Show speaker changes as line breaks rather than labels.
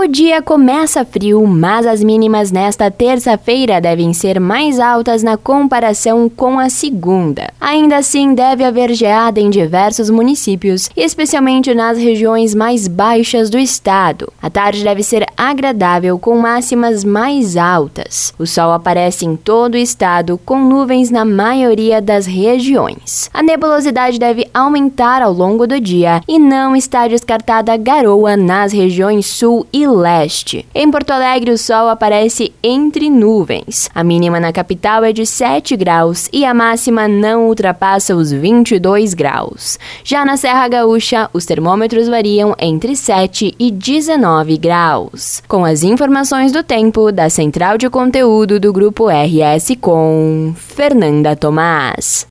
O dia começa frio, mas as mínimas nesta terça-feira devem ser mais altas na comparação com a segunda. Ainda assim, deve haver geada em diversos municípios, especialmente nas regiões mais baixas do estado. A tarde deve ser agradável, com máximas mais altas. O sol aparece em todo o estado, com nuvens na maioria das regiões. A nebulosidade deve aumentar ao longo do dia e não está descartada garoa nas regiões sul e leste. Em Porto Alegre, o sol aparece entre nuvens. A mínima na capital é de 7 graus e a máxima não ultrapassa os 22 graus. Já na Serra Gaúcha, os termômetros variam entre 7 e 19 graus. Com as informações do tempo da Central de Conteúdo do Grupo RS com Fernanda Tomás.